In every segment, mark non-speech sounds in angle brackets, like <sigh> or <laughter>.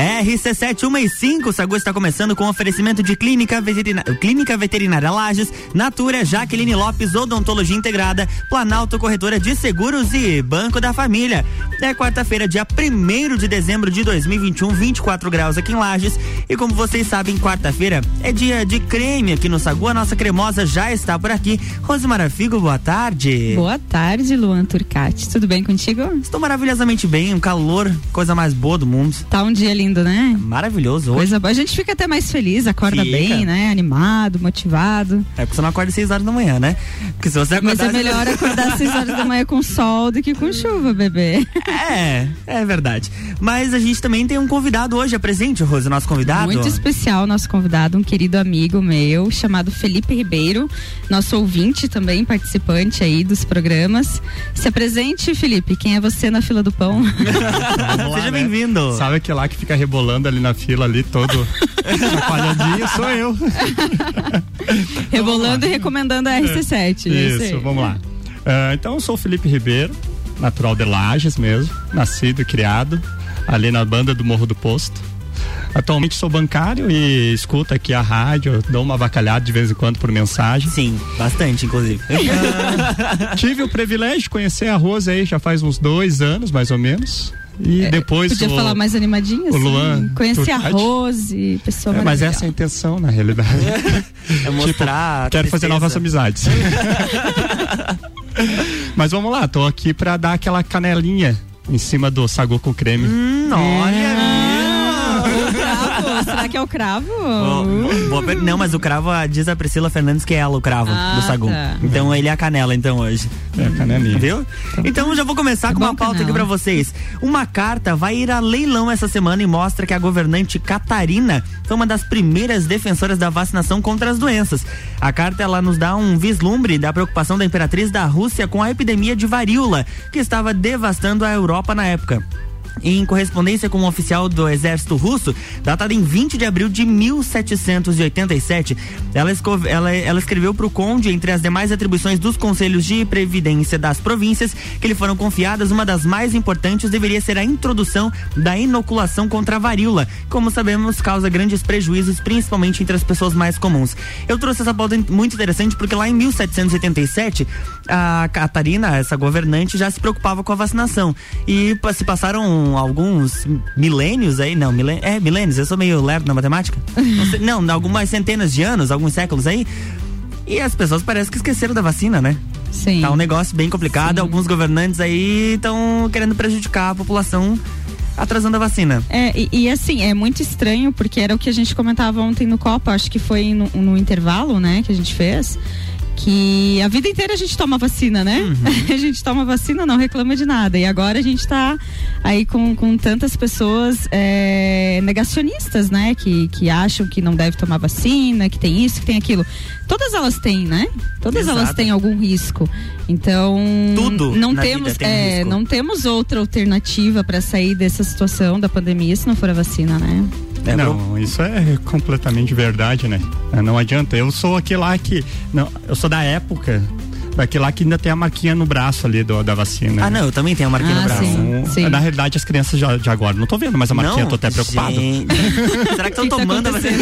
RC715, Sagu está começando com oferecimento de Clínica Veterinária, Clínica Veterinária Lages, Natura, Jaqueline Lopes, Odontologia Integrada, Planalto Corretora de Seguros e Banco da Família. É quarta-feira, dia 1 de dezembro de 2021, 24 graus aqui em Lages. E como vocês sabem, quarta-feira é dia de creme aqui no Sagu. A nossa cremosa já está por aqui. Rosemara Figo, boa tarde. Boa tarde, Luan Turcati. Tudo bem contigo? Estou maravilhosamente bem, um calor, coisa mais boa do mundo. Tá um dia lindo lindo, né? Maravilhoso. Hoje. Coisa boa. A gente fica até mais feliz, acorda fica. bem, né? Animado, motivado. É porque você não acorda às 6 horas da manhã, né? Porque se você acordar. Mas é melhor acordar às 6 horas da manhã com sol do que com <laughs> chuva, bebê. É, é verdade. Mas a gente também tem um convidado hoje, é presente, Rose, nosso convidado. Muito especial, nosso convidado, um querido amigo meu, chamado Felipe Ribeiro, nosso ouvinte também, participante aí dos programas. Se apresente, Felipe, quem é você na fila do pão? <laughs> Seja né? bem-vindo. Sabe que lá que fica rebolando ali na fila, ali todo <laughs> chacoalhadinho, sou eu. <laughs> rebolando e recomendando a RC7. Isso, isso vamos lá. Uh, então, eu sou o Felipe Ribeiro, natural de Lages mesmo, nascido e criado ali na banda do Morro do Posto. Atualmente sou bancário e escuto aqui a rádio, dou uma bacalhada de vez em quando por mensagem. Sim, bastante, inclusive. Uh, <laughs> tive o privilégio de conhecer a Rosa aí já faz uns dois anos, mais ou menos. E é, depois. Podia o, falar mais animadinho? O assim, Luan. Conhecer a Rose, pessoa é, Mas essa é a intenção, na realidade. <laughs> É mostrar. Tipo, quero fazer novas amizades. <laughs> mas vamos lá, tô aqui pra dar aquela canelinha em cima do sagu com creme. Hum, olha! Será que é o cravo? Oh, não, mas o cravo, diz a Priscila Fernandes que é ela o cravo ah, do sagum. Tá. Então ele é a canela, então, hoje. É a canelinha. Viu? Então, então já vou começar é com uma pauta canela. aqui pra vocês. Uma carta vai ir a leilão essa semana e mostra que a governante Catarina foi uma das primeiras defensoras da vacinação contra as doenças. A carta, ela nos dá um vislumbre da preocupação da imperatriz da Rússia com a epidemia de varíola, que estava devastando a Europa na época em correspondência com um oficial do exército russo, datada em 20 de abril de 1787. Ela, ela, ela escreveu para o conde, entre as demais atribuições dos conselhos de previdência das províncias que lhe foram confiadas, uma das mais importantes deveria ser a introdução da inoculação contra a varíola. Como sabemos, causa grandes prejuízos, principalmente entre as pessoas mais comuns. Eu trouxe essa pauta muito interessante porque lá em 1787, a Catarina, essa governante, já se preocupava com a vacinação. E se passaram alguns milênios aí, não, milênios, é milênios, eu sou meio lerdo na matemática. não, não, algumas centenas de anos, alguns séculos aí. E as pessoas parecem que esqueceram da vacina, né? Sim. Tá um negócio bem complicado, Sim. alguns governantes aí estão querendo prejudicar a população atrasando a vacina. É, e, e, assim, é muito estranho, porque era o que a gente comentava ontem no Copa, acho que foi no, no intervalo, né, que a gente fez que a vida inteira a gente toma vacina, né? Uhum. <laughs> a gente toma vacina, não reclama de nada. E agora a gente está aí com, com tantas pessoas é, negacionistas, né? Que, que acham que não deve tomar vacina, que tem isso, que tem aquilo. Todas elas têm, né? Todas Exato. elas têm algum risco. Então, Tudo não temos, é, um não temos outra alternativa para sair dessa situação da pandemia se não for a vacina, né? É, não, isso é completamente verdade, né? Não adianta. Eu sou aquele lá que. Não, eu sou da época daquele lá que ainda tem a marquinha no braço ali do, da vacina. Ah, não, eu também tenho a marquinha ah, no braço. Sim, sim. Na realidade, as crianças já, de agora não tô vendo, mas a marquinha não, eu tô até preocupado. <laughs> Será que estão tá tomando a vacina?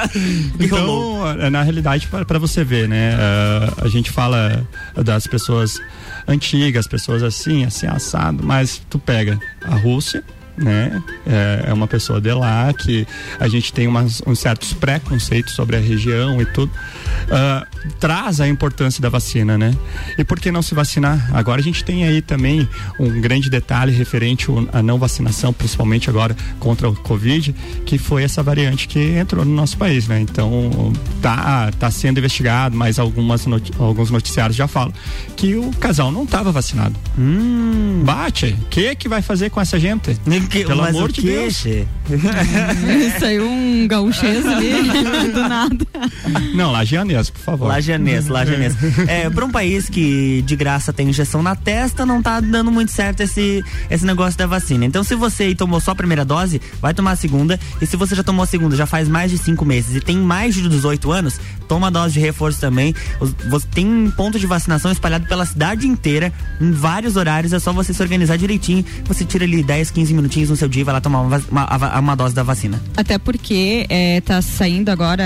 <laughs> então, é, na realidade, para você ver, né? Uh, a gente fala das pessoas antigas, pessoas assim, assim, assado, mas tu pega a Rússia, né? É, é, uma pessoa de lá que a gente tem umas, uns certos preconceitos sobre a região e tudo. Uh, traz a importância da vacina, né? E por que não se vacinar? Agora a gente tem aí também um grande detalhe referente à não vacinação, principalmente agora contra o Covid, que foi essa variante que entrou no nosso país, né? Então tá, tá sendo investigado, mas algumas noti alguns noticiários já falam que o casal não estava vacinado. Hum. Bate, o que que vai fazer com essa gente? Que, Pelo amor de Deus. <laughs> Saiu um gauchês ali <laughs> do nada. Não, lagianês, por favor. Lagianês, lagianês. <laughs> é, para um país que de graça tem injeção na testa, não tá dando muito certo esse, esse negócio da vacina. Então, se você tomou só a primeira dose, vai tomar a segunda. E se você já tomou a segunda, já faz mais de cinco meses e tem mais de 18 anos, toma a dose de reforço também. Você tem um ponto de vacinação espalhado pela cidade inteira, em vários horários. É só você se organizar direitinho. Você tira ali 10, 15 minutinhos no seu dia e vai lá tomar uma, uma, uma dose da vacina. Até porque é, tá saindo agora,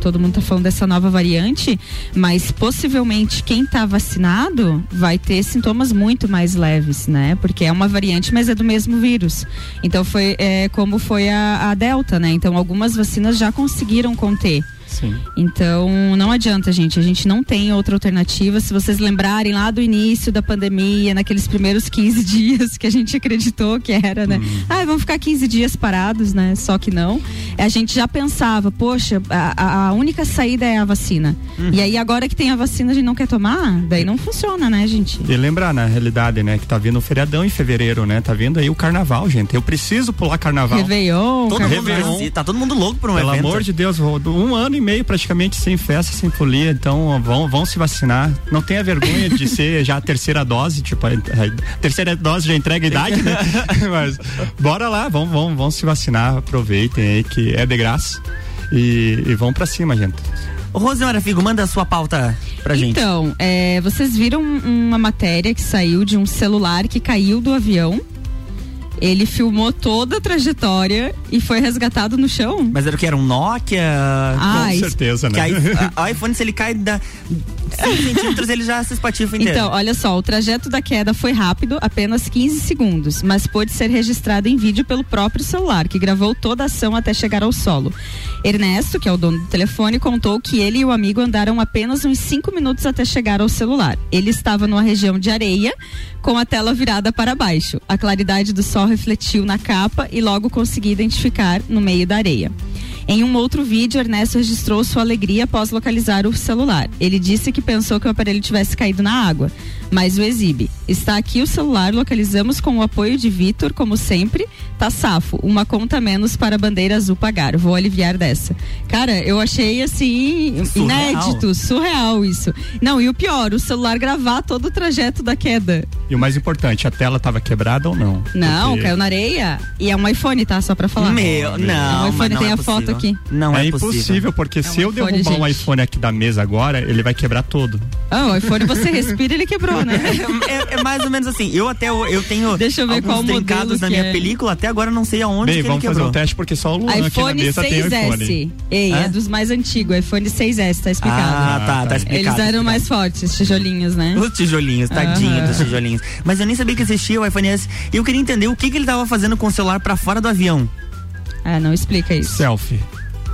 todo mundo tá falando dessa nova variante, mas possivelmente quem tá vacinado vai ter sintomas muito mais leves, né? Porque é uma variante, mas é do mesmo vírus. Então foi é, como foi a, a Delta, né? Então algumas vacinas já conseguiram conter. Sim. Então, não adianta, gente. A gente não tem outra alternativa. Se vocês lembrarem lá do início da pandemia, naqueles primeiros 15 <laughs> dias que a gente acreditou que era, né? Uhum. Ah, vamos ficar 15 dias parados, né? Só que não. A gente já pensava, poxa, a, a única saída é a vacina. Uhum. E aí, agora que tem a vacina, a gente não quer tomar? Daí não funciona, né, gente? E lembrar, na realidade, né, que tá vindo o feriadão em fevereiro, né? Tá vindo aí o carnaval, gente. Eu preciso pular carnaval. Réveillon. Todo carnaval. mundo, tá todo mundo louco por um Pelo evento. Pelo amor de Deus, um ano e meio praticamente sem festa, sem folia, então vão, vão se vacinar. Não tenha vergonha de ser <laughs> já a terceira dose, tipo, a, a terceira dose já entrega a idade, né? <laughs> Mas bora lá, vão, vão, vão se vacinar, aproveitem aí que é de graça e, e vão para cima, gente. Rosemara Figo, manda a sua pauta pra gente. Então, é, vocês viram uma matéria que saiu de um celular que caiu do avião ele filmou toda a trajetória e foi resgatado no chão. Mas era o que? Era um Nokia? Ah, Com certeza, né? o <laughs> iPhone, se ele cai da 5 centímetros, ele já se espatifa inteiro. Então, olha só, o trajeto da queda foi rápido, apenas 15 segundos, mas pôde ser registrado em vídeo pelo próprio celular, que gravou toda a ação até chegar ao solo. Ernesto, que é o dono do telefone, contou que ele e o amigo andaram apenas uns 5 minutos até chegar ao celular. Ele estava numa região de areia, com a tela virada para baixo. A claridade do sol refletiu na capa e logo consegui identificar no meio da areia. Em um outro vídeo, Ernesto registrou sua alegria após localizar o celular. Ele disse que pensou que o aparelho tivesse caído na água, mas o exibe. Está aqui o celular, localizamos com o apoio de Vitor, como sempre. Tá safo, uma conta menos para a bandeira azul pagar. Vou aliviar dessa. Cara, eu achei assim surreal. inédito, surreal isso. Não, e o pior, o celular gravar todo o trajeto da queda. E o mais importante, a tela estava quebrada ou não? Não, Porque... caiu na areia. E é um iPhone, tá? Só pra falar. Meu, não. O iPhone tem é a foto aqui. Não é, é impossível, porque é um se eu derrubar gente. um iPhone aqui da mesa agora, ele vai quebrar todo. Ah, o iPhone você respira ele quebrou, né? É, é, mais ou menos assim. Eu até eu tenho Deixa eu ver alguns qual trincados na minha é. película, até agora não sei aonde Bem, que vamos fazer um teste porque só o Luan iPhone aqui na mesa 6S. tem o iPhone. Ei, é dos mais antigos, iPhone 6S, tá explicado. Ah, tá, tá explicado. Eles eram mais fortes, tijolinhos, né? Os tijolinhos, tadinho uhum. dos tijolinhos. Mas eu nem sabia que existia o iPhone S. E eu queria entender o que, que ele tava fazendo com o celular para fora do avião. Ah, não explica isso. Selfie.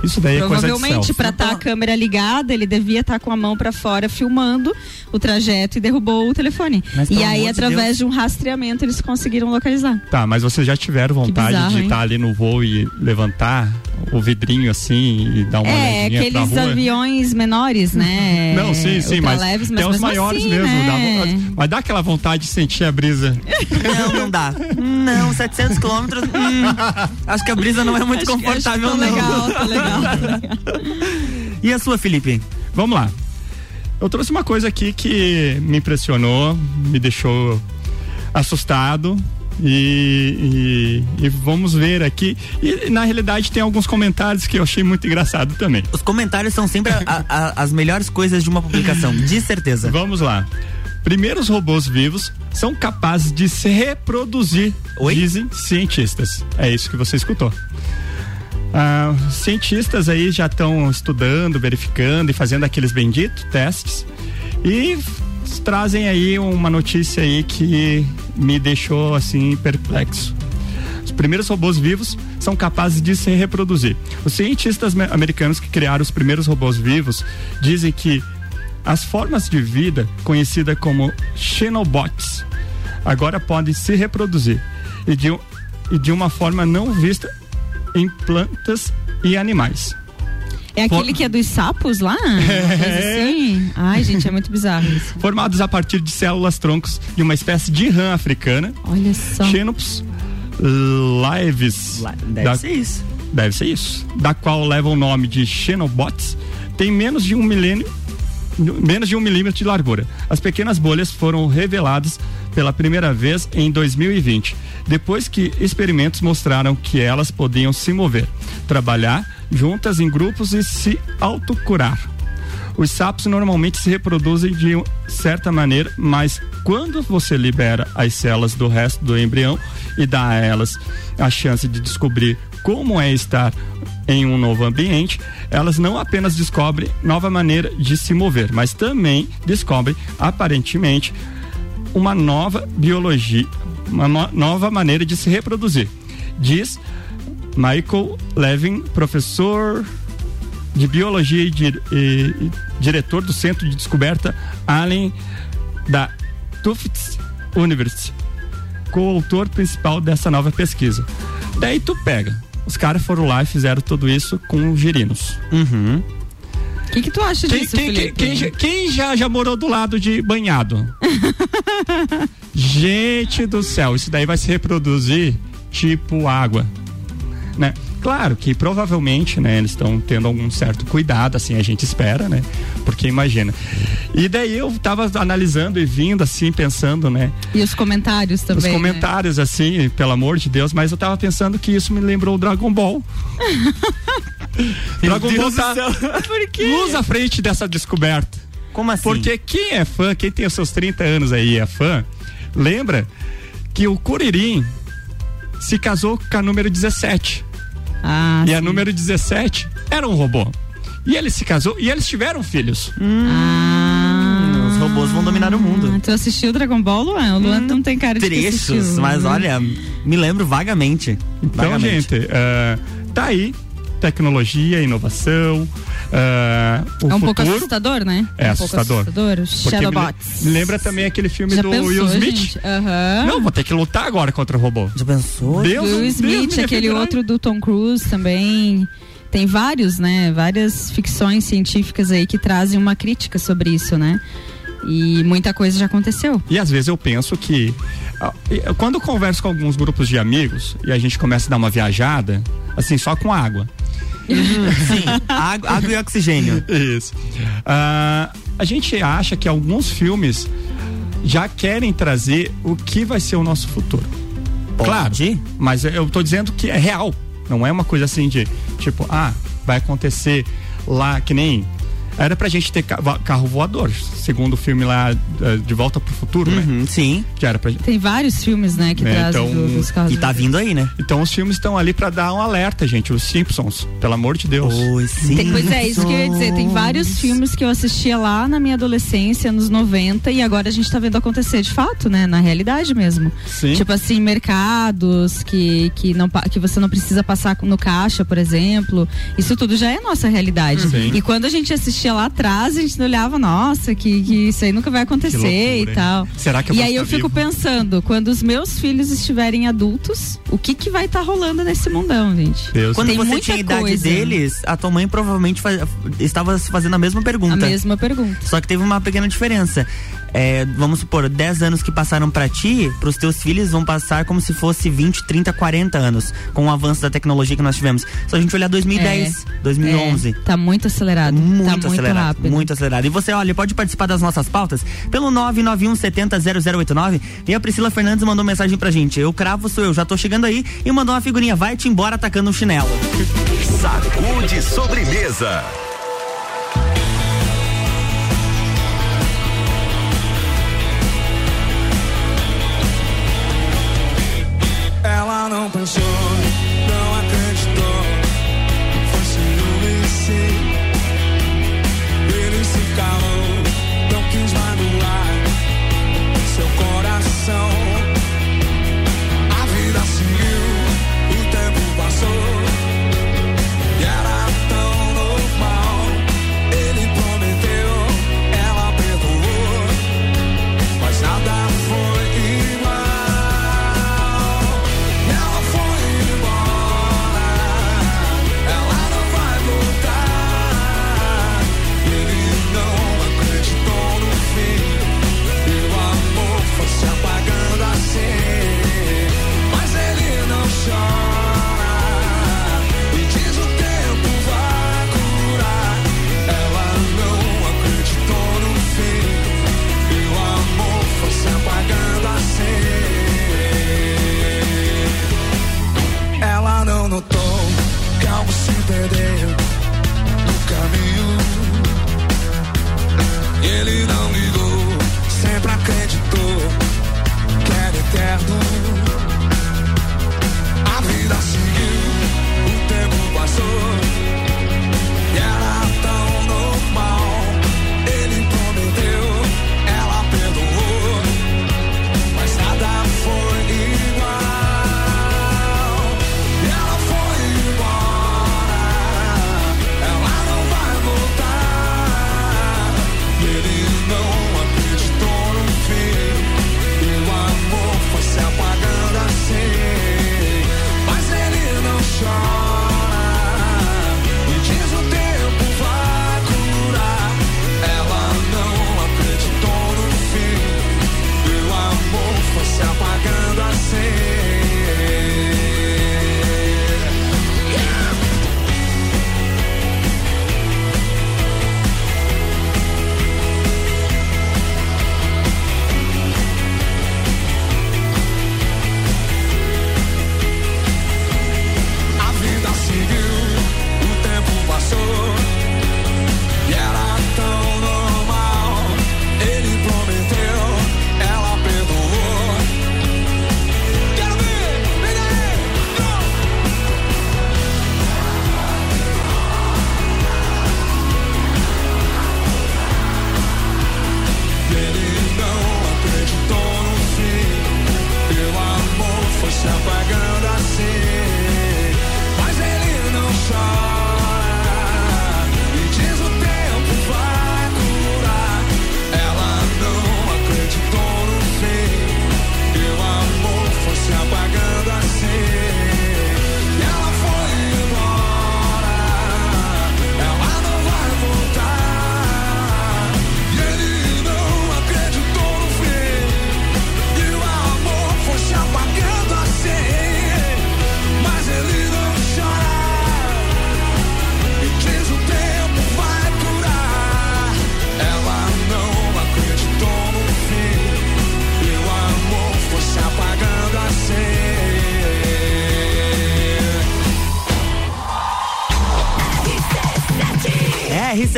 Isso daí é coisa de Provavelmente, para estar tá a câmera ligada, ele devia estar tá com a mão para fora filmando o trajeto e derrubou o telefone. Mas, e aí, através de, de, um rastreamento, eles conseguiram localizar. Tá, mas vocês já tiveram vontade bizarro, de estar tá ali no voo e levantar o vidrinho assim e dar uma É, aqueles aviões menores, né? <laughs> Não, sim, sim, mas leves, mas tem os maiores assim, mesmo. Né? Dá, mas dá aquela vontade de sentir a brisa. Não, não dá. Não, 700 quilômetros. Hum, acho que a brisa não é muito acho, confortável, acho não. Legal, tá legal. E a sua, Felipe? Vamos lá. Eu trouxe uma coisa aqui que me impressionou, me deixou assustado. E, e, e, vamos ver aqui. E na realidade tem alguns comentários que eu achei muito engraçado também. Os comentários são sempre a, a, as melhores coisas de uma publicação, de certeza. Vamos lá. Primeiros robôs vivos são capazes de se reproduzir, Oi? dizem cientistas. É isso que você escutou. Ah, cientistas aí já estão estudando, verificando e fazendo aqueles benditos testes e trazem aí uma notícia aí que me deixou assim perplexo. Os primeiros robôs vivos são capazes de se reproduzir. Os cientistas americanos que criaram os primeiros robôs vivos dizem que as formas de vida conhecidas como xenobots agora podem se reproduzir e de, e de uma forma não vista em plantas e animais. É aquele que é dos sapos lá? <laughs> É. Assim? Ai, gente, é muito bizarro isso. <laughs> Formados a partir de células troncos de uma espécie de rã africana. Olha só. Xenopus Lives. Deve da, ser isso. Deve ser isso. Da qual leva o nome de Xenobots, tem menos de um milênio menos de um milímetro de largura. As pequenas bolhas foram reveladas pela primeira vez em 2020, depois que experimentos mostraram que elas podiam se mover, trabalhar juntas em grupos e se autocurar. Os sapos normalmente se reproduzem de certa maneira, mas quando você libera as células do resto do embrião e dá a elas a chance de descobrir como é estar em um novo ambiente, elas não apenas descobrem nova maneira de se mover, mas também descobrem aparentemente uma nova biologia, uma no nova maneira de se reproduzir. Diz Michael Levin, professor de biologia e, e diretor do Centro de Descoberta Allen da Tufts University, coautor principal dessa nova pesquisa. Daí tu pega os caras foram lá e fizeram tudo isso com girinos. Uhum. O que, que tu acha quem, disso, quem, Felipe? Quem, quem, quem, já, já morou do lado de banhado? <laughs> Gente do céu, isso daí vai se reproduzir tipo água, né? Claro que provavelmente, né, eles estão tendo algum certo cuidado, assim, a gente espera, né? Porque imagina. E daí eu tava analisando e vindo assim, pensando, né? E os comentários também. Os né? comentários, né? assim, pelo amor de Deus, mas eu tava pensando que isso me lembrou o Dragon Ball. <laughs> Dragon Ball tá <laughs> luz à frente dessa descoberta. Como assim? Porque quem é fã, quem tem os seus 30 anos aí é fã, lembra que o Kuririn se casou com a número 17. Ah, e sim. a número 17 era um robô. E ele se casou e eles tiveram filhos. Hum, ah, os robôs vão dominar o mundo. Tu assistiu Dragon Ball, Luan? O Luan hum, não tem cara de Trechos, mas olha, me lembro vagamente. Então, vagamente. gente, uh, tá aí tecnologia, inovação. Uh, é um futuro. pouco assustador, né? É um assustador. assustador. Shadow-bots. Lembra também aquele filme Já do pensou, Will Smith. Uhum. Não, vou ter que lutar agora contra o robô. Já pensou? Deus, Will Smith, Deus aquele outro do Tom Cruise também. Tem vários, né? Várias ficções científicas aí que trazem uma crítica sobre isso, né? E muita coisa já aconteceu. E às vezes eu penso que quando eu converso com alguns grupos de amigos e a gente começa a dar uma viajada, assim, só com água. Sim, água, água, e oxigênio. Isso. Uh, a gente acha que alguns filmes já querem trazer o que vai ser o nosso futuro. Pode? Claro, mas eu tô dizendo que é real. Não é uma coisa assim de tipo, ah, vai acontecer lá que nem era pra gente ter carro voador, segundo o filme lá eh, De Volta pro Futuro, né? uhum, né? Sim. Que era pra... Tem vários filmes, né, que é, trazem então, do, dos carros. E tá vindo aí, né? Então os filmes estão ali pra dar um alerta, gente. Os Simpsons, pelo amor de Deus. Os Simpsons. pois é, isso que eu ia dizer. Tem vários filmes que eu assistia lá na minha adolescência, nos 90, e agora a gente tá vendo acontecer de fato, né? Na realidade mesmo. Sim. Tipo assim, mercados que, que, não, que você não precisa passar no caixa, por exemplo. Isso tudo já é nossa realidade. Sim. E quando a gente assistia lá atrás, a gente olhava, nossa, que, que isso aí nunca vai acontecer loucura, e tal. Será que eu E aí eu vivo? fico pensando, quando os meus filhos estiverem adultos, o que que vai estar tá rolando nesse mundão, gente? Deus quando Tem você tinha a idade coisa. deles, a tua mãe provavelmente faz, estava fazendo a mesma pergunta. A mesma pergunta. Só que teve uma pequena diferença. É, vamos supor, 10 anos que passaram para ti, pros teus filhos vão passar como se fosse 20, 30, 40 anos, com o avanço da tecnologia que nós tivemos. Se a gente olhar 2010, É, 2011. É, tá muito acelerado. Muito tá muito acelerado, rápido. muito acelerado. E você, olha, pode participar das nossas pautas pelo 991 70 0089. E a Priscila Fernandes mandou mensagem pra gente. Eu cravo sou eu, já tô chegando aí e mandou uma figurinha. Vai-te embora atacando um chinelo. Sacude sobremesa.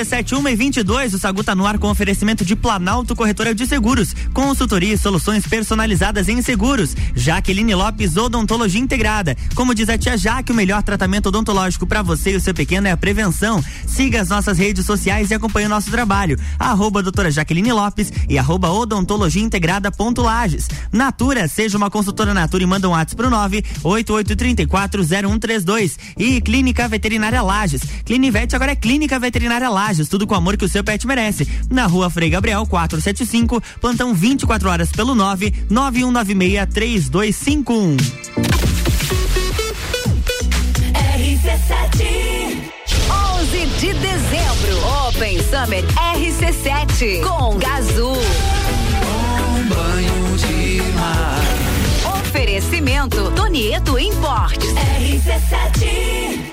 RC7 1 e 22, o Sagu tá no ar com oferecimento de Planalto Corretora de Seguros, consultoria e soluções personalizadas em seguros. Jaqueline Lopes Odontologia Integrada. Como diz a tia Jaque, o melhor tratamento odontológico para você e o seu pequeno é a prevenção. Siga as nossas redes sociais e acompanhe o nosso trabalho. Arroba doutora Jaqueline Lopes e arroba odontologia integrada ponto Lages. Natura, seja uma consultora Natura e manda um WhatsApp pro 988340132. E Clínica Veterinária Lages. Clinivete agora é Clínica Veterinária Lages tudo com o amor que o seu pet merece. Na rua Frei Gabriel 475, plantão 24 horas pelo 99196 3251. RC7 11 de dezembro Open Summer RC7 com Gazul Um banho de mar. Oferecimento Tonieto Importes RC7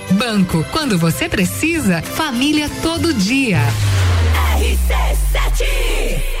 Banco, quando você precisa, família todo dia. RC7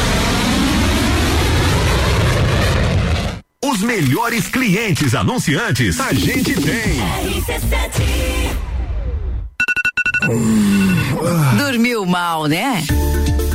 Melhores clientes anunciantes a gente tem. Dormiu mal, né?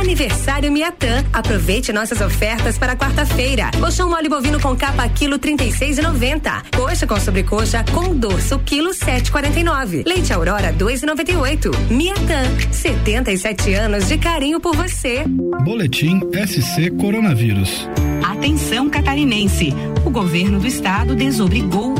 Aniversário Miatã. Aproveite nossas ofertas para quarta-feira. Colchão mole bovino com capa quilo 36,90. Coxa com sobrecoxa com dorso quilo 7,49. Leite Aurora 2,98. Miatã. 77 anos de carinho por você. Boletim SC Coronavírus. Atenção catarinense. O governo do estado desobrigou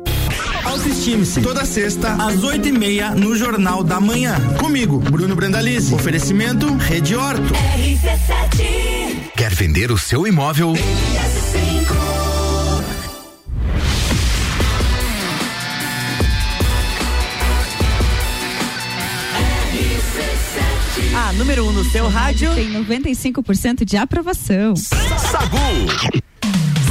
Autoestime-se. Toda sexta, às oito e meia, no Jornal da Manhã. Comigo, Bruno Brandalize. Oferecimento Rede Horto. Quer vender o seu imóvel? A número 1 um no seu rádio. Tem 95% de aprovação. Sagu.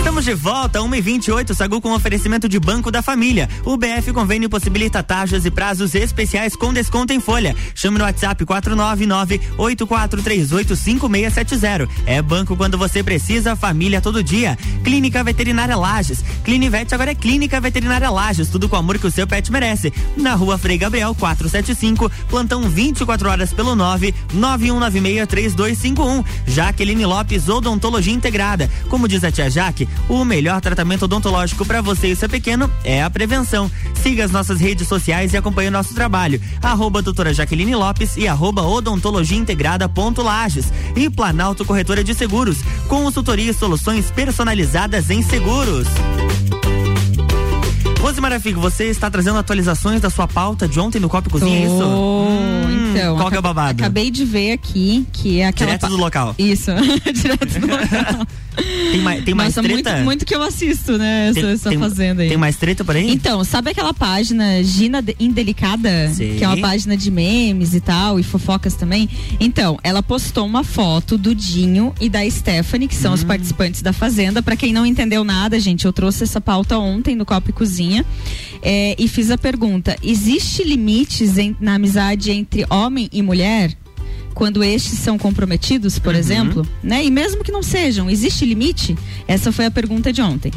Estamos de volta, 1h28, Sagu com oferecimento de Banco da Família. O BF Convênio possibilita taxas e prazos especiais com desconto em folha. Chame no WhatsApp 499-8438-5670. É banco quando você precisa, família todo dia. Clínica Veterinária Lages. Clinivete agora é Clínica Veterinária Lages, tudo com o amor que o seu pet merece. Na rua Frei Gabriel 475, plantão 24 horas pelo 9 91963251. Jaqueline Lopes, Odontologia Integrada. Como diz a tia Jaque, o melhor tratamento odontológico para você e seu pequeno é a prevenção. Siga as nossas redes sociais e acompanhe o nosso trabalho. Arroba doutora Jaqueline Lopes e arroba odontologia integrada ponto Lages. E Planalto Corretora de Seguros. Consultoria e soluções personalizadas em seguros. Rosemara Figo, você está trazendo atualizações da sua pauta de ontem no Copa e Cozinha, é isso? Hum, então, qual que é o babado? Acabei de ver aqui que é aquela. Direto do local. Isso, <laughs> direto do <laughs> local. Tem mais, tem mais Nossa, treta? Muito, muito que eu assisto, né? Essa, Tem- essa tem- fazenda aí. Tem mais treta por aí? Então, sabe aquela página Gina De- Indelicada? Sim. Que é uma página de memes e tal, e fofocas também. Então, ela postou uma foto do Dinho e da Stephanie, que Hum. são os participantes da Fazenda. Pra quem não entendeu nada, gente, eu trouxe essa pauta ontem no Copo e Cozinha. é, e fiz a pergunta: existe limites em- na amizade entre homem e mulher? quando estes são comprometidos, por Uhum. exemplo, né? E mesmo que não sejam, existe limite? Essa foi a pergunta de ontem.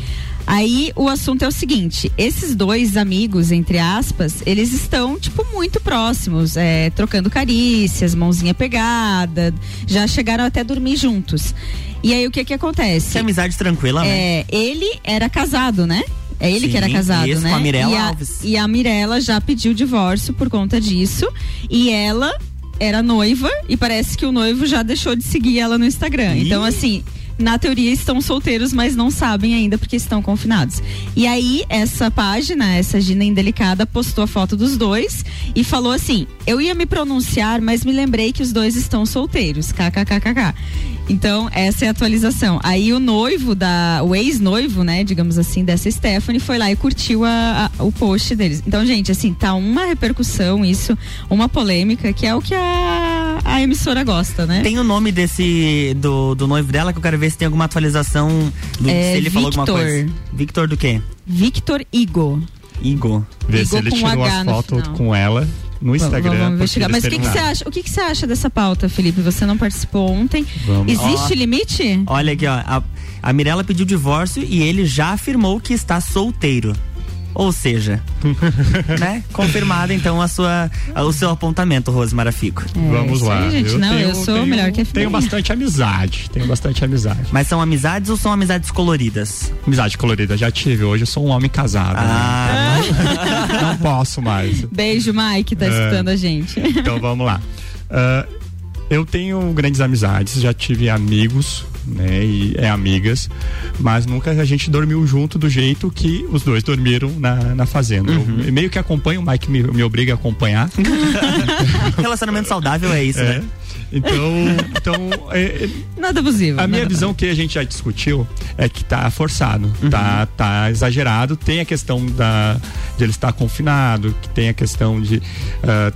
Aí o assunto é o seguinte: esses dois amigos, entre aspas, eles estão, tipo, muito próximos, é, trocando carícias, mãozinha pegada, já chegaram até a dormir juntos. E aí o que que acontece? Que amizade tranquila, né? É, ele era casado, né? É ele que era Sim, casado, isso, né? com a Mirella e Alves. E a Mirella já pediu divórcio por conta disso. E ela era noiva e parece que o noivo já deixou de seguir ela no Instagram. Ih. Então, assim. Na teoria estão solteiros, mas não sabem ainda porque estão confinados. E aí, essa página, essa Gina Indelicada, postou a foto dos dois e falou assim: Eu ia me pronunciar, mas me lembrei que os dois estão solteiros. KKKKK. Então, essa é a atualização. Aí o noivo da. O ex-noivo, né, digamos assim, dessa Stephanie, foi lá e curtiu a- a- o post deles. Então, gente, assim, tá uma repercussão, isso, uma polêmica, que é o que a, a emissora gosta, né? Tem o nome desse do, do noivo dela que eu quero ver se tem alguma atualização do, É, se ele falou alguma Victor. coisa. Victor do quê? Victor Igo. Igor. Ver se ele com tirou H as fotos com ela no Instagram. Vamos investigar. Mas o que, que você acha? O que, que você acha dessa pauta, Felipe? Você não participou ontem. Vamos. Existe Ó. limite? Olha aqui, ó. A, a Mirella pediu divórcio e ele já afirmou que está solteiro. Ou seja, <laughs> né? Confirmada então a sua, a- o seu apontamento, Rose Marafico. Vamos isso lá. aí, gente. Não, eu sou tenho- melhor que a. Tenho bastante amizade. Tenho bastante amizade. Mas são amizades ou são amizades coloridas? Amizade colorida, já tive. Hoje eu sou um homem casado. Ah, né? Não posso mais. Beijo, Mike, tá É. escutando a gente. Então vamos lá. Ah, eu tenho grandes amizades, já tive amigos, né, e é amigas, mas nunca a gente dormiu junto do jeito que os dois dormiram na, na fazenda. Uhum. Eu meio que acompanho, o Mike me, me obriga a acompanhar. <laughs> Relacionamento saudável é isso, É. né? Então, então é- é- Nada abusivo. a minha visão que a gente já discutiu é que tá forçado, tá, tá exagerado. Tem a questão da, de ele estar confinado, que tem a questão de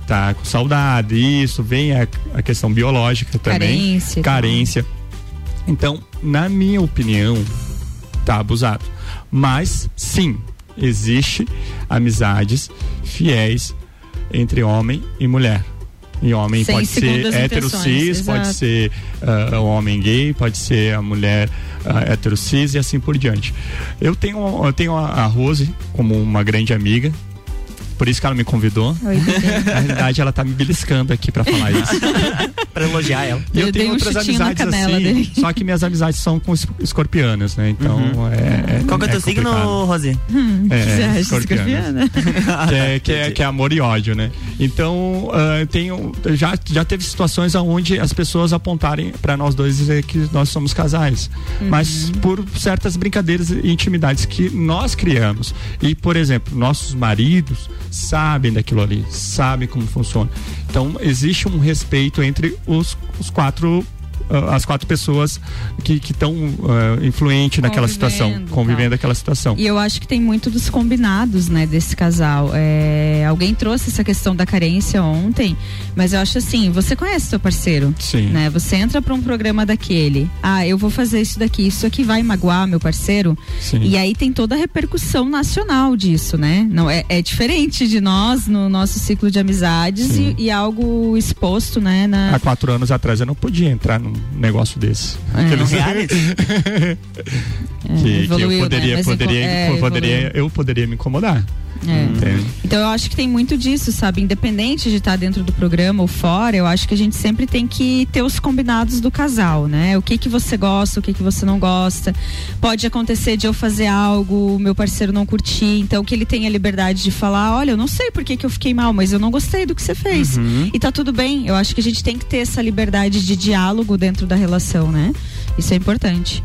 estar com saudade, isso, vem a, a questão biológica também. Carência. Carência. Então, na minha opinião, tá abusado. Mas, sim, existe amizades fiéis entre homem e mulher. E homem Sem pode ser hétero cis, pode ser ah, o homem gay, pode ser a mulher ah, hétero cis e assim por diante. Eu tenho, eu tenho a, a Rose como uma grande amiga. Por isso que ela me convidou. Oi. Na realidade, ela tá me beliscando aqui pra falar isso. <laughs> pra elogiar ela. E eu, Eu tenho um outras amizades assim, dele. só que minhas amizades são com es- escorpianas, né? Então Uhum. é, é. Qual que é o teu signo. Rose? Hum, É, escorpiana. <laughs> que, é, que, é, que é amor e ódio, né? Então, ah, tenho, já, já teve situações onde as pessoas apontarem para nós dois dizer que nós somos casais. Uhum. Mas por certas brincadeiras e intimidades que nós criamos. E, por exemplo, nossos maridos sabem daquilo ali, sabem como funciona. Então, existe um respeito entre os, os quatro. Ah, as quatro pessoas que estão influentes naquela situação, Convivendo, convivendo naquela situação. E eu acho que tem muito dos combinados, né, desse casal. É, alguém trouxe essa questão da carência ontem, mas eu acho assim, você conhece seu parceiro, Sim. né? Você entra pra um programa daquele, ah, eu vou fazer isso daqui, isso aqui vai magoar meu parceiro, Sim. e aí tem toda a repercussão nacional disso, né? Não é, é diferente de nós no nosso ciclo de amizades e, e algo exposto, né? Na, Há quatro anos atrás eu não podia entrar num negócio desse. É. Aqueles- Reality? <laughs> que, que eu né? poderia, poderia, é, poderia, eu poderia me incomodar. É. Então eu acho que tem muito disso, sabe? Independente de estar dentro do programa ou fora, eu acho que a gente sempre tem que ter os combinados do casal, né? O que que você gosta, o que que você não gosta. Pode acontecer de eu fazer algo, meu parceiro não curtir, então que ele tenha liberdade de falar, olha, eu não sei por que que eu fiquei mal, mas eu não gostei do que você fez. Uhum. E tá tudo bem. Eu acho que a gente tem que ter essa liberdade de diálogo dentro da relação, né? Isso é importante.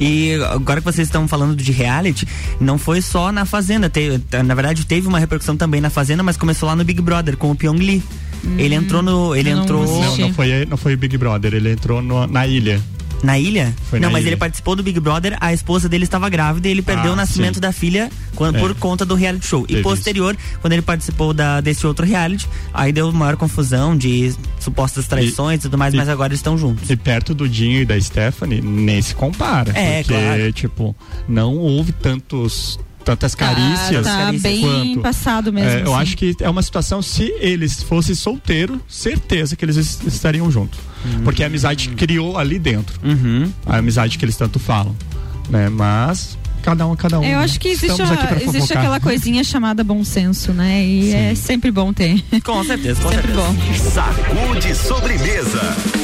E agora que vocês estão falando de reality, não foi só na Fazenda. Teve, na verdade, teve uma repercussão também na Fazenda, mas começou lá no Big Brother com o Pyong Lee. ele entrou no. Ele não entrou. Não, não foi, não foi o Big Brother, ele entrou no- na ilha. Na ilha? Foi não, na mas ilha. ele participou do Big Brother, a esposa dele estava grávida e ele perdeu ah, o nascimento sim. da filha quando, é. por conta do reality show. Teve e posterior, isso. quando ele participou da, desse outro reality, aí deu maior confusão de supostas traições e tudo mais, e, mas agora eles estão juntos. E perto do Dinho e da Stephanie, nem se compara. É, porque, claro. tipo, não houve tantos tantas carícias. Ah, tá bem quanto, passado mesmo. É, assim. Eu acho que é uma situação, se eles fossem solteiros, certeza que eles estariam juntos. Porque a amizade criou ali dentro. Uhum. A amizade que eles tanto falam. Né? Mas cada um é cada um. É, eu né? acho que existe, a, existe aquela coisinha chamada bom senso, né? E Sim. é sempre bom ter. Com certeza, com <laughs> sempre certeza. bom. Sacude sobremesa.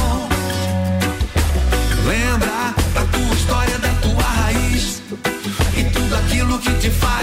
to fight.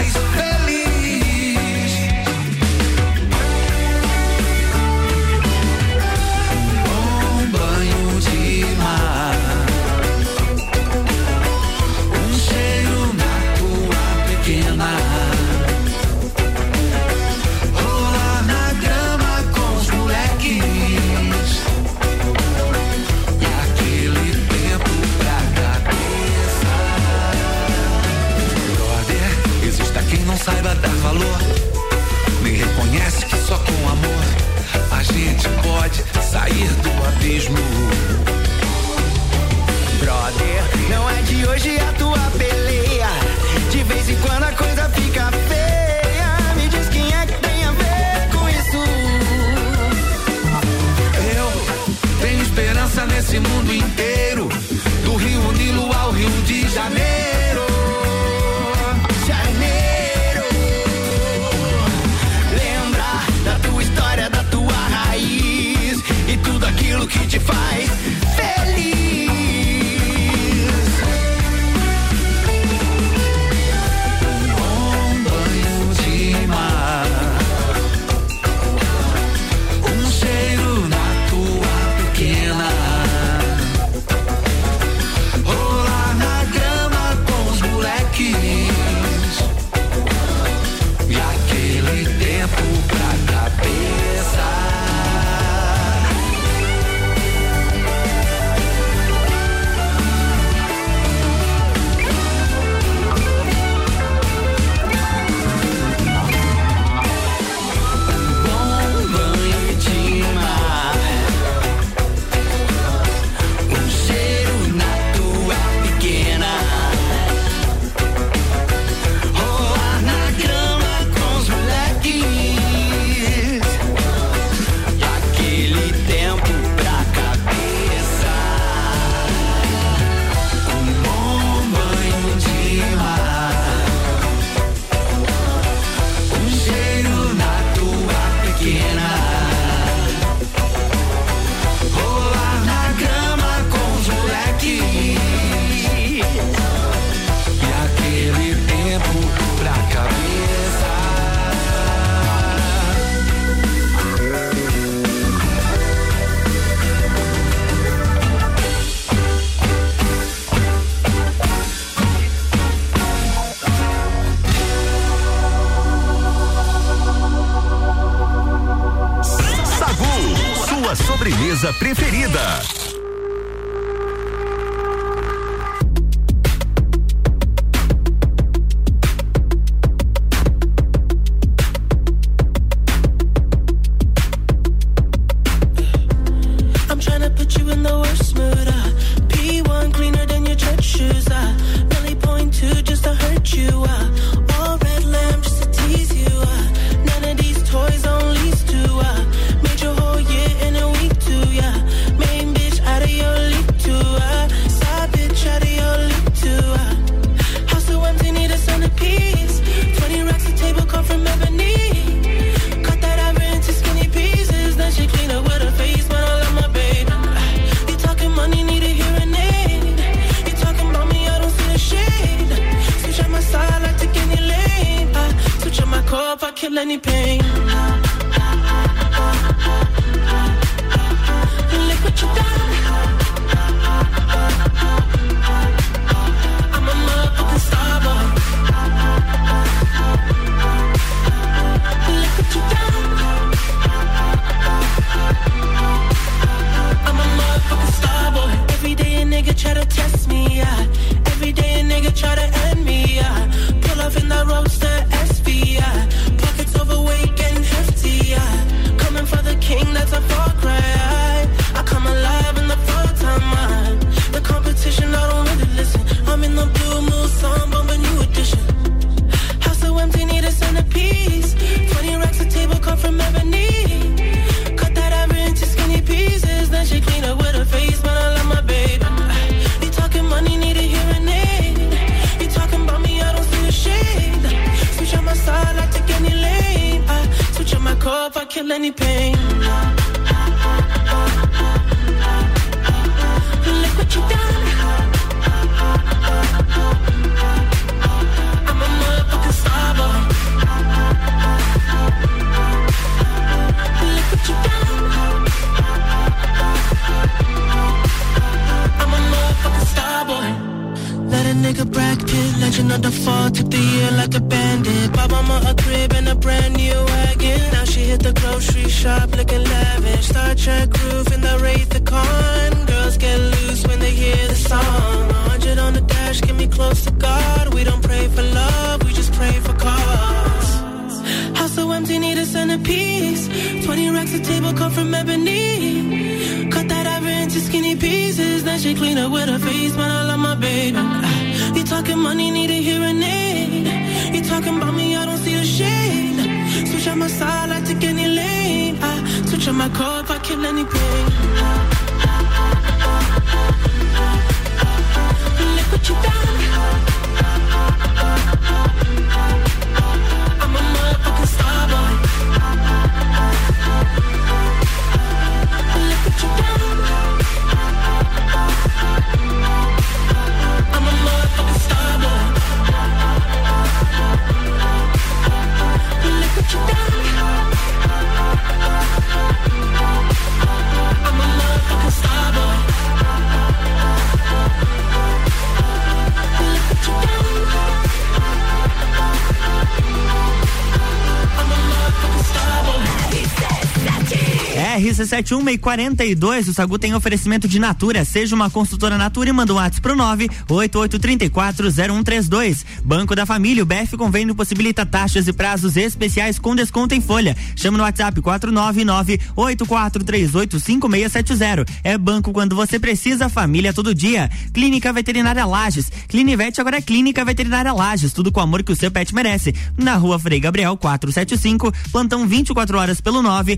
RC71 e 42, o Sagu tem oferecimento de Natura. Seja uma consultora Natura e manda um WhatsApp pro 988340132. Banco da Família, o BF Convênio possibilita taxas e prazos especiais com desconto em folha. Chama no WhatsApp 499-8438-5670. É banco quando você precisa, família todo dia. Clínica Veterinária Lages. Clinivete agora é Clínica Veterinária Lages. Tudo com o amor que o seu pet merece. Na rua Frei Gabriel 475, plantão 24 horas pelo 9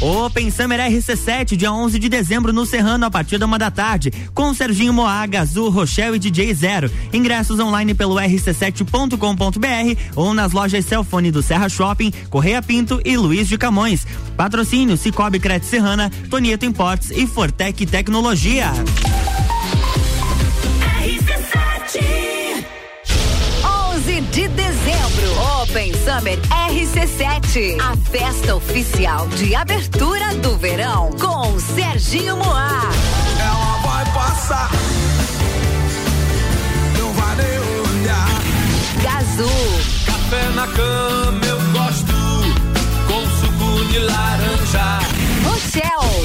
Open Summer RC7, dia 11 de dezembro no Serrano, a partir da uma da tarde, com Serginho Moaga, Azul, Rochelle e DJ Zero. Ingressos online pelo rc7.com.br ou nas lojas Celfone do Serra Shopping, Correia Pinto e Luiz de Camões. Patrocínio Cicobi Credit Serrana, Tonieto Importes e Fortec Tecnologia. De dezembro, Open Summer RC7, a festa oficial de abertura do verão com Serginho Moá. Ela vai passar, não vai nem olhar. Gazu, Café na cama eu gosto, com suco de laranja. Rochelle,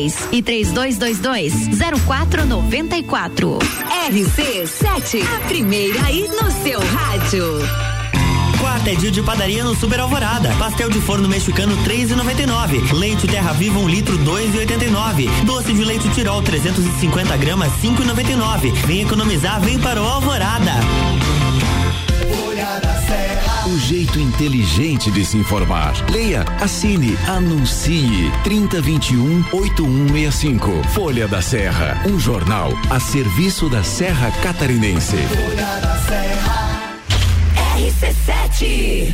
e 3222 0494. RC7, a primeira aí no seu rádio. Quarta é dia de padaria no Super Alvorada. Pastel de forno mexicano 3,99. Leite Terra Viva um litro 2,89. Doce de leite Tirol 350 gramas 5,99. Vem economizar, vem para o Alvorada. O jeito inteligente de se informar. Leia, assine, anuncie. 3021 8165. Folha da Serra. Um jornal a serviço da Serra Catarinense. RC7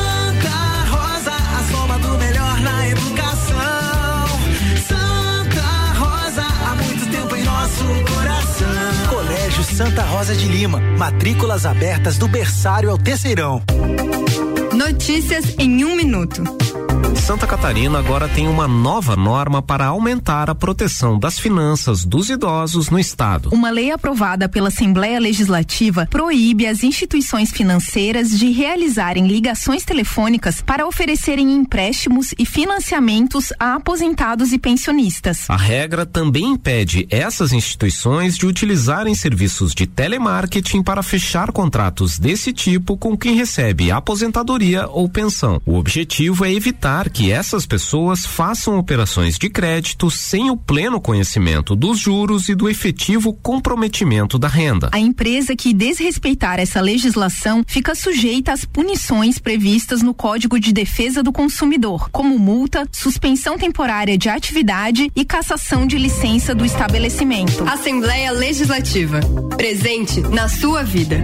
Santa Rosa de Lima, matrículas abertas do berçário ao terceirão. Notícias em um minuto. Santa Catarina agora tem uma nova norma para aumentar a proteção das finanças dos idosos no estado. Uma lei aprovada pela Assembleia Legislativa proíbe as instituições financeiras de realizarem ligações telefônicas para oferecerem empréstimos e financiamentos a aposentados e pensionistas. A regra também impede essas instituições de utilizarem serviços de telemarketing para fechar contratos desse tipo com quem recebe aposentadoria ou pensão. O objetivo é evitar que essas pessoas façam operações de crédito sem o pleno conhecimento dos juros e do efetivo comprometimento da renda. A empresa que desrespeitar essa legislação fica sujeita às punições previstas no Código de Defesa do Consumidor, como multa, suspensão temporária de atividade e cassação de licença do estabelecimento. Assembleia Legislativa. Presente na sua vida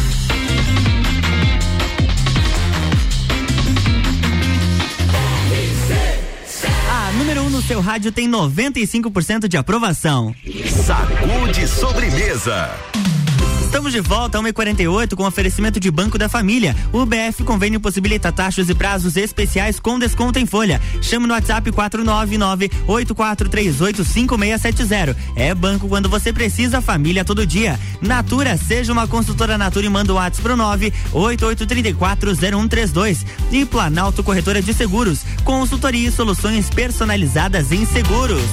seu rádio tem 95% de aprovação. Sacude sobremesa. Estamos de volta a 1h48 com oferecimento de Banco da Família. O BF Convênio possibilita taxas e prazos especiais com desconto em folha. Chame no WhatsApp 499-8438-5670. É banco quando você precisa, família todo dia. Natura, seja uma consultora Natura e manda o WhatsApp pro 988340132. E Planalto Corretora de Seguros, consultoria e soluções personalizadas em seguros.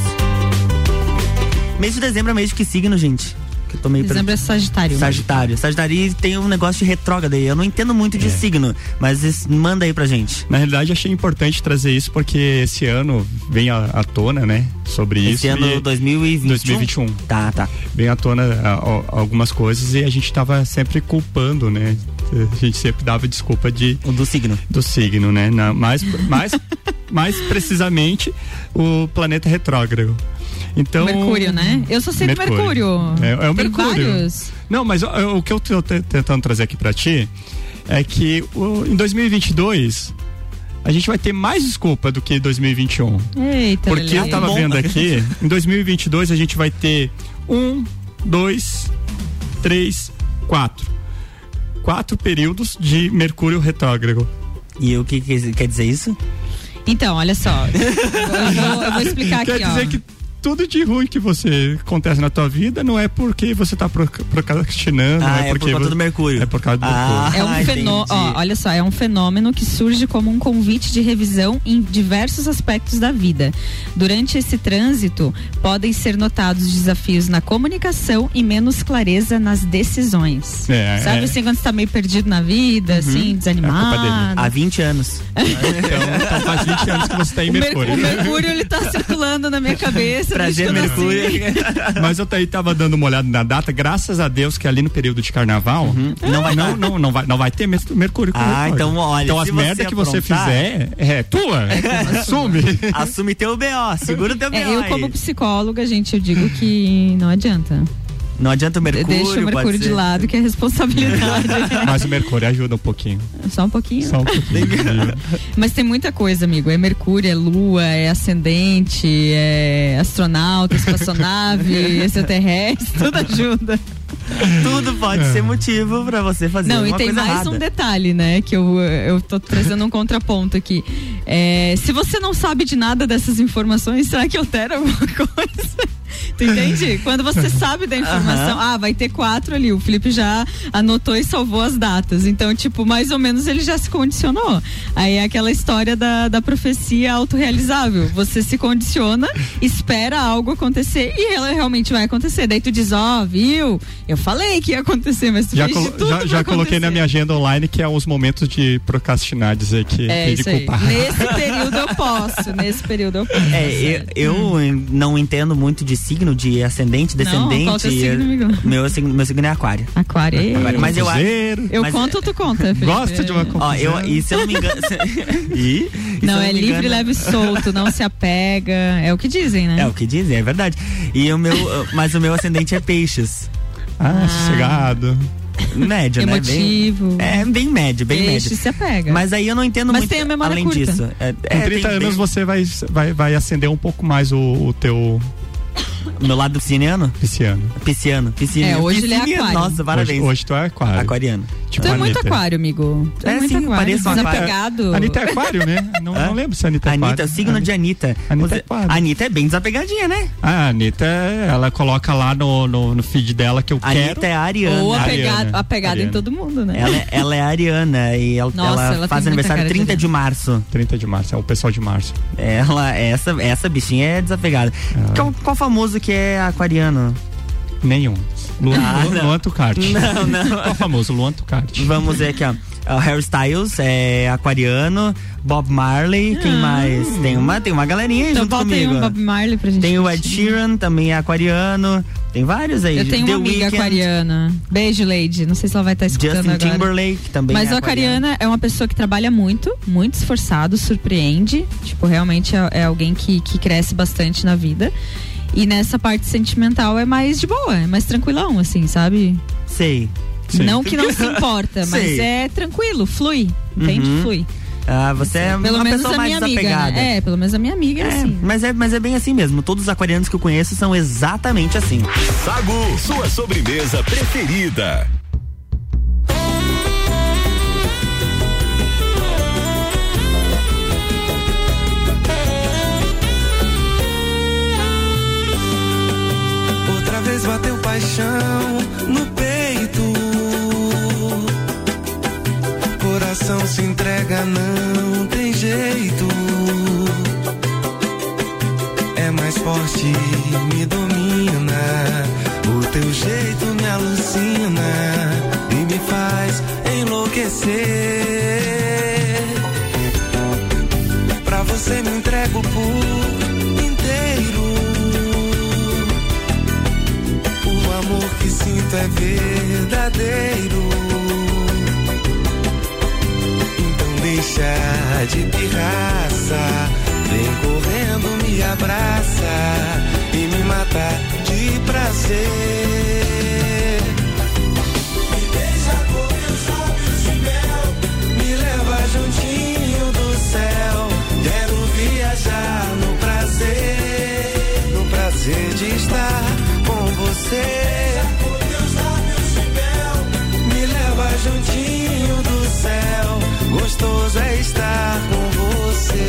Mês de dezembro é mês de que signo, gente? Que eu tô meio Dezembro é Sagitário. Sagitário. Sagitário tem um negócio de retrógrado aí. Eu não entendo muito de signo, mas manda aí pra gente. Na realidade, achei importante trazer isso porque esse ano vem à, à tona, né? Sobre isso. Esse ano e- 2021? 2021. Tá, tá. Vem à tona a- a- algumas coisas e a gente tava sempre culpando, né? A gente sempre dava desculpa de. Do signo. Do signo, né? Na, mais, mais, <laughs> mais precisamente, o planeta retrógrado. Então, Mercúrio, né? Eu só sei do Mercúrio. É, é o Tem Mercúrio. vários. Não, mas ó, o que eu tô te- tentando trazer aqui pra ti é que o- em 2022 a gente vai ter mais desculpa do que 2021. Eita, Porque eu tava vendo aqui, em 2022 a gente vai ter um, dois, três, quatro. Quatro períodos de Mercúrio retrógrado. E o que, que quer dizer isso? Então, olha só. Eu vou, eu vou explicar Quer aqui, dizer ó. que tudo de ruim que você acontece na tua vida não é porque você tá pro- procrastinando, Ah, não é é por porque conta vo- do Mercúrio. É por causa do Ah, Mercúrio. É um fenômeno, ó, olha só, é um fenômeno que surge como um convite de revisão em diversos aspectos da vida. Durante esse trânsito, podem ser notados desafios na comunicação e menos clareza nas decisões. É, Sabe é. assim, quando você tá meio perdido na vida, Uhum. assim, desanimado. Há 20 anos. <laughs> Então faz 20 anos que você tá em O, Mer- Mercúrio. o Mercúrio, ele tá circulando na minha cabeça. <laughs> que eu nasci. Mas eu aí tava dando uma olhada na data, graças a Deus que ali no período de carnaval não vai não, não, não vai não vai ter Mercúrio. Ah, retrógrado. então olha, Então as merdas que você fizer é tua. <laughs> Assume. Assume teu BO, segura o teu BO. É, eu aí. como psicóloga, gente, eu digo que não adianta. Não adianta o Mercúrio. Deixa o pode Mercúrio de ser. lado, que é responsabilidade. <laughs> Mas o Mercúrio ajuda um pouquinho. Só um pouquinho. Só um pouquinho. Mas tem muita coisa, amigo. É Mercúrio, é Lua, é ascendente, é astronauta, espaçonave, <laughs> extraterrestre, tudo ajuda. Tudo pode ser motivo pra você fazer Não, e tem mais errada. um detalhe, né? Que eu, eu tô trazendo um contraponto aqui. É, se você não sabe de nada dessas informações, será que altera alguma <laughs> coisa? Tu entende? Quando você <laughs> sabe da informação, ah, vai ter quatro ali. O Felipe já anotou e salvou as datas. Então, tipo, mais ou menos ele já se condicionou. Aí é aquela história da, da profecia autorrealizável. Você se condiciona, espera algo acontecer e ela realmente vai acontecer. Daí tu diz, ó, viu? Eu falei que ia acontecer, mas tu Já, fez colo- de tudo já, pra já coloquei na minha agenda online que é os momentos de procrastinar, dizer que É tem de isso aí. culpar. Nesse <laughs> período eu posso. Nesse período eu posso. É, eu, eu não entendo muito de signo, de ascendente, Não, descendente. qual teu signo, amigo? Meu signo, meu signo é aquário. Aquário. Mas eu acho. Eu mas- conto ou tu conta? <laughs> Felipe? Ó, eu, e se eu não me engano. <laughs> e, e Não, é me livre, engano- leve e solto, não se apega. É o que dizem, né? É o que dizem, é verdade. E o meu, <laughs> mas o meu ascendente é peixes. Ah, sossegado. Médio, né? Emotivo. Bem, é bem médio, bem Peixe médio. se apega. Mas aí eu não entendo Mas muito tem a memória além curta. disso. É, Com é, 30 tem- anos tem- você vai, vai, vai acender um pouco mais o, o teu Meu lado pisciano? pisciano. Pisciano. Pisciano. É, hoje ele é aquário. Nossa, parabéns. Hoje, hoje tu é aquário. Aquariano. Tipo Tu é muito Anitta. aquário, amigo. Tu é, É, muito sim, aquário. pareço um aquário. Desapegado. Anitta é aquário, né? Não, não lembro se a Anitta é aquário. Anitta, signo de Anitta. Anitta é aquário. a Anitta é bem desapegadinha, né? Ah, a Anitta, ela coloca lá no, no, no feed dela que eu A quero. Anitta é a Ariana. Ou apegado, Ariana. apegado em Ariana. todo mundo, né? Ela, é- ela é ariana e ela, Nossa, ela ela faz aniversário cara de 30 de, março. 30 de março, é o pessoal de março. Ela, essa, essa bichinha é desapegada. Ah. Qual, qual famoso que é aquariano? Nenhum. Luan, Ah, Luan, não. Luan Tucarte. Não, não. <laughs> Qual famoso? Luan Tucarte. Vamos ver aqui, ó. O Harry Styles é aquariano, Bob Marley, quem Ah. mais? Tem uma, tem uma galerinha aí Então junto comigo. um Bob Marley pra gente. Tem o Ed. Sheeran, também é aquariano. Tem vários aí. Eu tenho The uma amiga Weeknd, aquariana. Beijo, Lady. Não sei se ela vai estar escutando Justin agora. Timberlake também Mas é a aquariana é uma pessoa que trabalha muito, muito esforçado, surpreende. Tipo, realmente é, é alguém que, que cresce bastante na vida. E nessa parte sentimental é mais de boa, é mais tranquilão, assim, sabe? Sei. Não que não se <laughs> importa, mas é tranquilo, flui. Entende? Uhum. Flui. Ah, você é Pelo uma menos pessoa a mais minha amiga. desapegada. Né? É, pelo menos a minha amiga é, É, assim. mas é, mas é bem assim mesmo. Todos os aquarianos que eu conheço são exatamente assim. Sagu, sua sobremesa preferida. Vez bateu paixão no peito. Coração se entrega, não tem jeito. É mais forte, me domina. O teu jeito me alucina e me faz enlouquecer. Pra você me entrego por sinto é verdadeiro. Então deixa de pirraça. Vem correndo, me abraça e me mata de prazer. Gostoso é estar com você.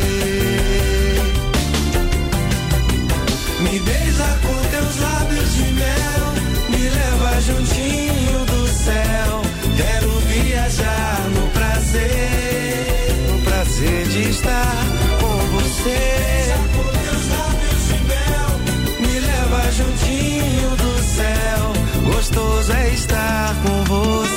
Me beija com teus lábios de mel. Me leva juntinho do céu. Quero viajar no prazer. No prazer de estar com você. Me leva juntinho do céu. Gostoso é estar com você.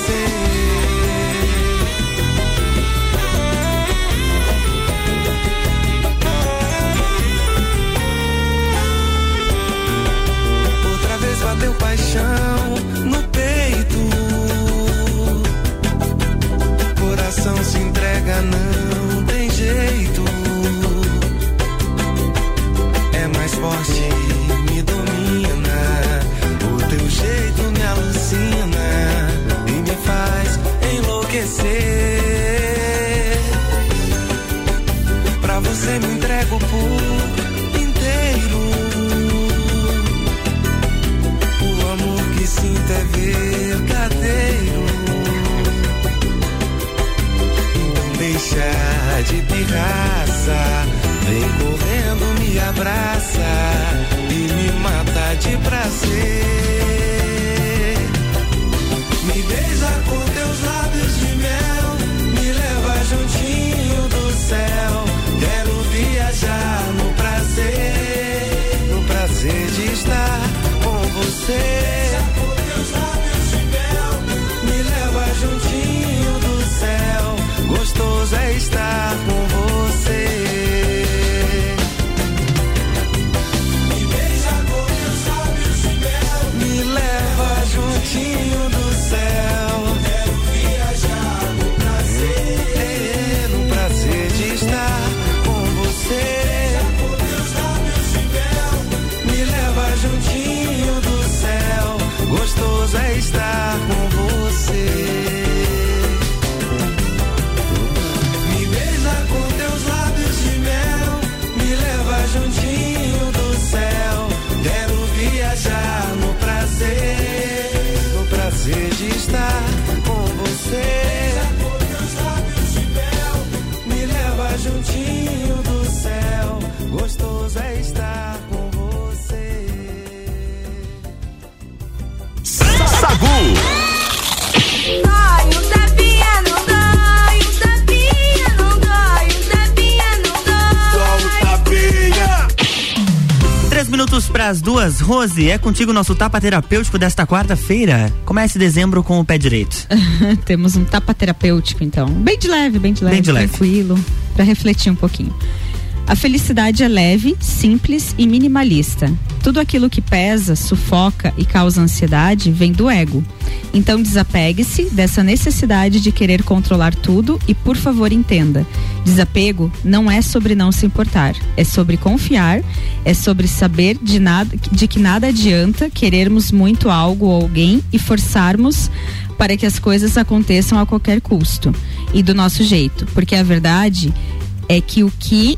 Três minutos para as duas. Rose, é contigo o nosso tapa terapêutico desta quarta-feira. Comece dezembro com o pé direito. <laughs> Temos um tapa terapêutico, então. Bem de leve, bem de leve, Bem de leve. tranquilo, para refletir um pouquinho. A felicidade é leve, simples e minimalista. Tudo aquilo que pesa, sufoca e causa ansiedade vem do ego. Então desapegue-se dessa necessidade de querer controlar tudo e, por favor, entenda: desapego não é sobre não se importar, é sobre confiar, é sobre saber de nada, de que nada adianta querermos muito algo ou alguém e forçarmos para que as coisas aconteçam a qualquer custo e do nosso jeito, porque a verdade é que o que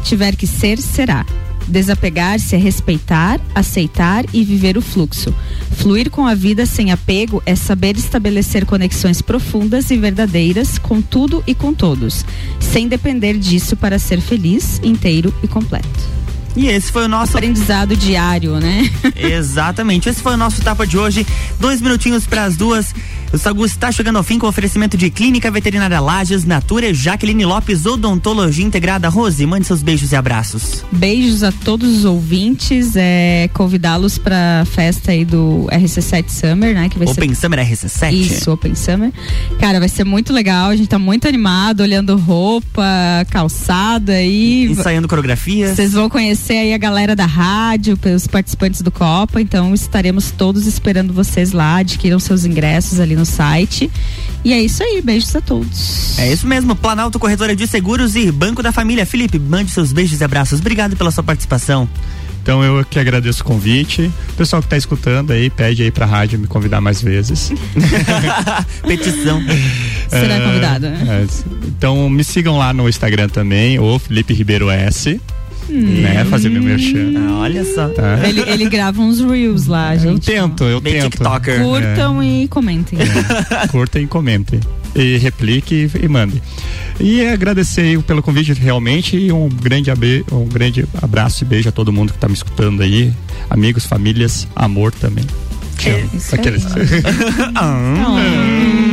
tiver que ser, será. Desapegar-se é respeitar, aceitar e viver o fluxo. Fluir com a vida sem apego é saber estabelecer conexões profundas e verdadeiras com tudo e com todos, sem depender disso para ser feliz, inteiro e completo. E esse foi o nosso aprendizado diário, né? <laughs> Exatamente. Esse foi o nosso tapa de hoje. Dois minutinhos para as duas. O Sagu está chegando ao fim com oferecimento de Clínica Veterinária Lages, Natura, Jaqueline Lopes, Odontologia Integrada. Rose, mande seus beijos e abraços. Beijos a todos os ouvintes, é, convidá-los para a festa aí do RC7 Summer, né? Que vai Open ser... Summer RC7? Isso, Open Summer. Cara, vai ser muito legal, a gente tá muito animado, olhando roupa, calçada aí. Ensaiando coreografias. Vocês vão conhecer aí a galera da rádio, os participantes do Copa, então estaremos todos esperando vocês lá, adquiram seus ingressos ali no site. E é isso aí, beijos a todos. É isso mesmo, Planalto Corretora de Seguros e Banco da Família. Felipe, mande seus beijos e abraços. Obrigado pela sua participação. Então eu que agradeço o convite. O pessoal que está escutando aí, pede aí pra rádio me convidar mais vezes. <laughs> Petição. <laughs> Será É, convidado, né? é, então me sigam lá no Instagram também, o Felipe Ribeiro S. Né, fazer meu merchan. Ah, olha só. Tá? Ele, ele grava uns reels lá, Eu gente. tento, eu Bem tento. TikToker. Curtam e comentem. É, e comente. E replique e, e mande. E agradecer pelo convite realmente e um grande, abe- um grande abraço e beijo a todo mundo que está me escutando aí. Amigos, famílias, amor também. Te amo. isso aí. <laughs>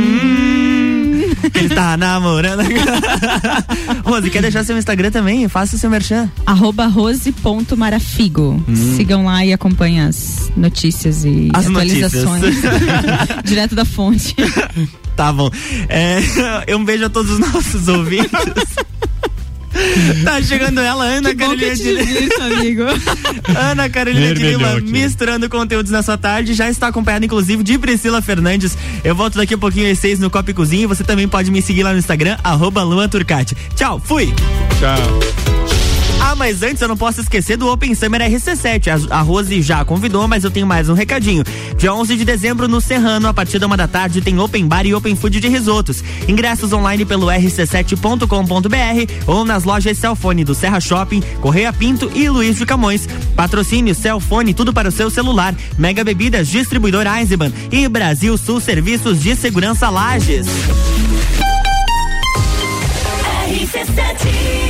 Ele tá namorando. <laughs> Rose, quer deixar seu Instagram também? Faça o seu merchan. Arroba rose.marafigo. Sigam lá e acompanhem as notícias e As atualizações. notícias. <laughs> Direto da fonte. <laughs> Tá bom. É, um beijo a todos os nossos ouvintes. <laughs> Tá chegando ela, Ana Carolina de Lima. amigo. <laughs> Ana Carolina de Lima misturando conteúdos na sua tarde. Já está acompanhada, inclusive, de Priscila Fernandes. Eu volto daqui a pouquinho às seis no Copa e Cozinha. E você também pode me seguir lá no Instagram, arroba Luan Turcati. Tchau, fui! Tchau. Ah, mas antes eu não posso esquecer do Open Summer RC7. A, a Rose já convidou, mas eu tenho mais um recadinho. Dia 11 de dezembro no Serrano, a partir da uma da tarde, tem Open Bar e Open Food de risotos. Ingressos online pelo rc7.com.br ou nas lojas Celfone do Serra Shopping, Correia Pinto e Luiz de Camões. Patrocínio Celfone, tudo para o seu celular. Mega Bebidas, distribuidor Eisenbahn e Brasil Sul Serviços de Segurança Lages. RC7